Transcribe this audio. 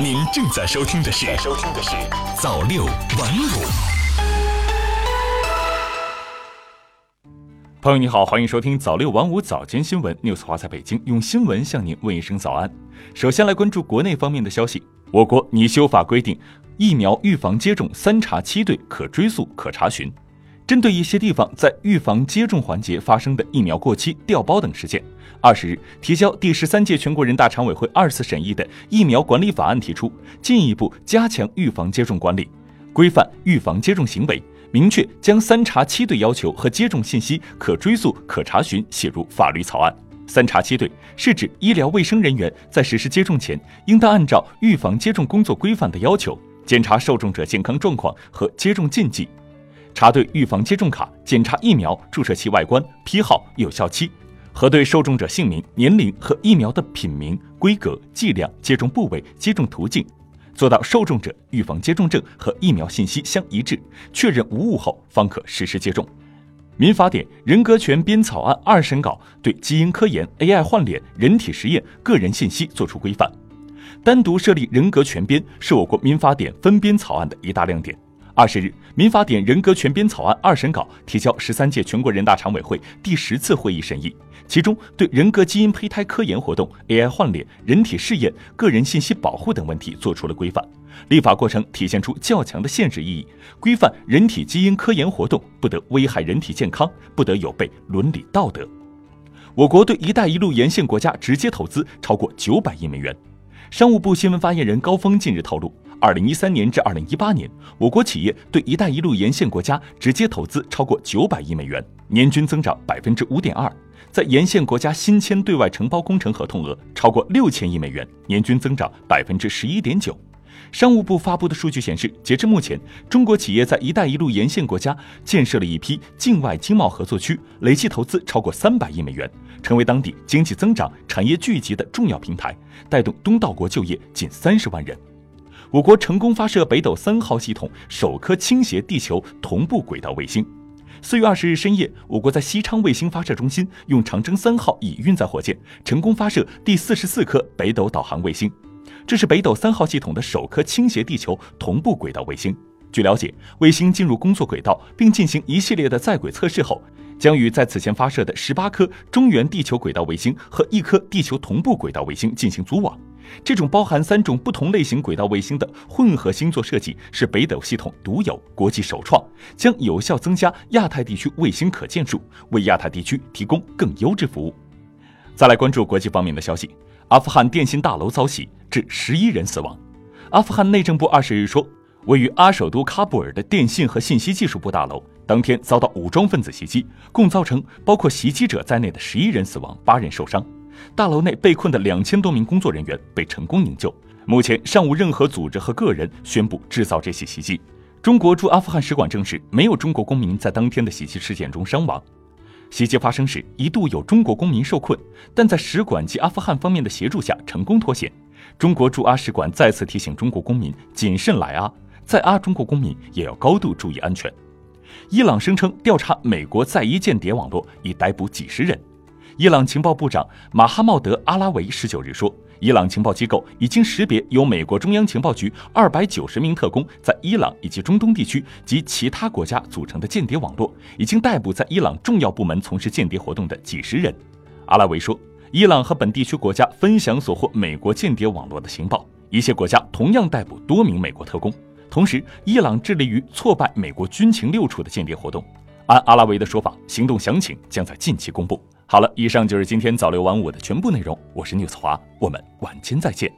您正在收听的是《收听的是早六晚五》。朋友你好，欢迎收听早六晚五早间新闻，news 华在北京用新闻向您问一声早安。首先来关注国内方面的消息，我国拟修法规定，疫苗预防接种三查七对，可追溯、可查询。针对一些地方在预防接种环节发生的疫苗过期、调包等事件，二十日提交第十三届全国人大常委会二次审议的疫苗管理法案提出，进一步加强预防接种管理，规范预防接种行为，明确将三查七对要求和接种信息可追溯、可查询写入法律草案。三查七对是指医疗卫生人员在实施接种前，应当按照预防接种工作规范的要求，检查受众者健康状况和接种禁忌。查对预防接种卡，检查疫苗注射器外观、批号、有效期，核对受种者姓名、年龄和疫苗的品名、规格、剂量、接种部位、接种途径，做到受种者预防接种证和疫苗信息相一致，确认无误后，方可实施接种。民法典人格权编草案二审稿对基因科研、AI 换脸、人体实验、个人信息作出规范，单独设立人格权编是我国民法典分编草案的一大亮点。二十日，民法典人格权编草案二审稿提交十三届全国人大常委会第十次会议审议，其中对人格基因胚胎科研活动、AI 换脸、人体试验、个人信息保护等问题作出了规范。立法过程体现出较强的现实意义，规范人体基因科研活动不得危害人体健康，不得有悖伦理道德。我国对“一带一路”沿线国家直接投资超过九百亿美元。商务部新闻发言人高峰近日透露。二零一三年至二零一八年，我国企业对“一带一路”沿线国家直接投资超过九百亿美元，年均增长百分之五点二。在沿线国家新签对外承包工程合同额超过六千亿美元，年均增长百分之十一点九。商务部发布的数据显示，截至目前，中国企业在“一带一路”沿线国家建设了一批境外经贸合作区，累计投资超过三百亿美元，成为当地经济增长、产业聚集的重要平台，带动东道国就业近三十万人。我国成功发射北斗三号系统首颗倾斜地球同步轨道卫星。四月二十日深夜，我国在西昌卫星发射中心用长征三号乙运载火箭成功发射第四十四颗北斗导航卫星，这是北斗三号系统的首颗倾斜地球同步轨道卫星。据了解，卫星进入工作轨道并进行一系列的在轨测试后，将与在此前发射的十八颗中原地球轨道卫星和一颗地球同步轨道卫星进行组网。这种包含三种不同类型轨道卫星的混合星座设计是北斗系统独有、国际首创，将有效增加亚太地区卫星可见数，为亚太地区提供更优质服务。再来关注国际方面的消息，阿富汗电信大楼遭袭，致十一人死亡。阿富汗内政部二十日说，位于阿首都喀布尔的电信和信息技术部大楼当天遭到武装分子袭击，共造成包括袭击者在内的十一人死亡，八人受伤。大楼内被困的两千多名工作人员被成功营救，目前尚无任何组织和个人宣布制造这起袭击。中国驻阿富汗使馆证实，没有中国公民在当天的袭击事件中伤亡。袭击发生时，一度有中国公民受困，但在使馆及阿富汗方面的协助下成功脱险。中国驻阿使馆再次提醒中国公民谨慎来阿，在阿中国公民也要高度注意安全。伊朗声称调查美国在伊间谍网络，已逮捕几十人。伊朗情报部长马哈茂德·阿拉维十九日说，伊朗情报机构已经识别由美国中央情报局二百九十名特工在伊朗以及中东地区及其他国家组成的间谍网络，已经逮捕在伊朗重要部门从事间谍活动的几十人。阿拉维说，伊朗和本地区国家分享所获美国间谍网络的情报，一些国家同样逮捕多名美国特工。同时，伊朗致力于挫败美国军情六处的间谍活动。按阿拉维的说法，行动详情将在近期公布。好了，以上就是今天早六晚五的全部内容。我是 news 华，我们晚间再见。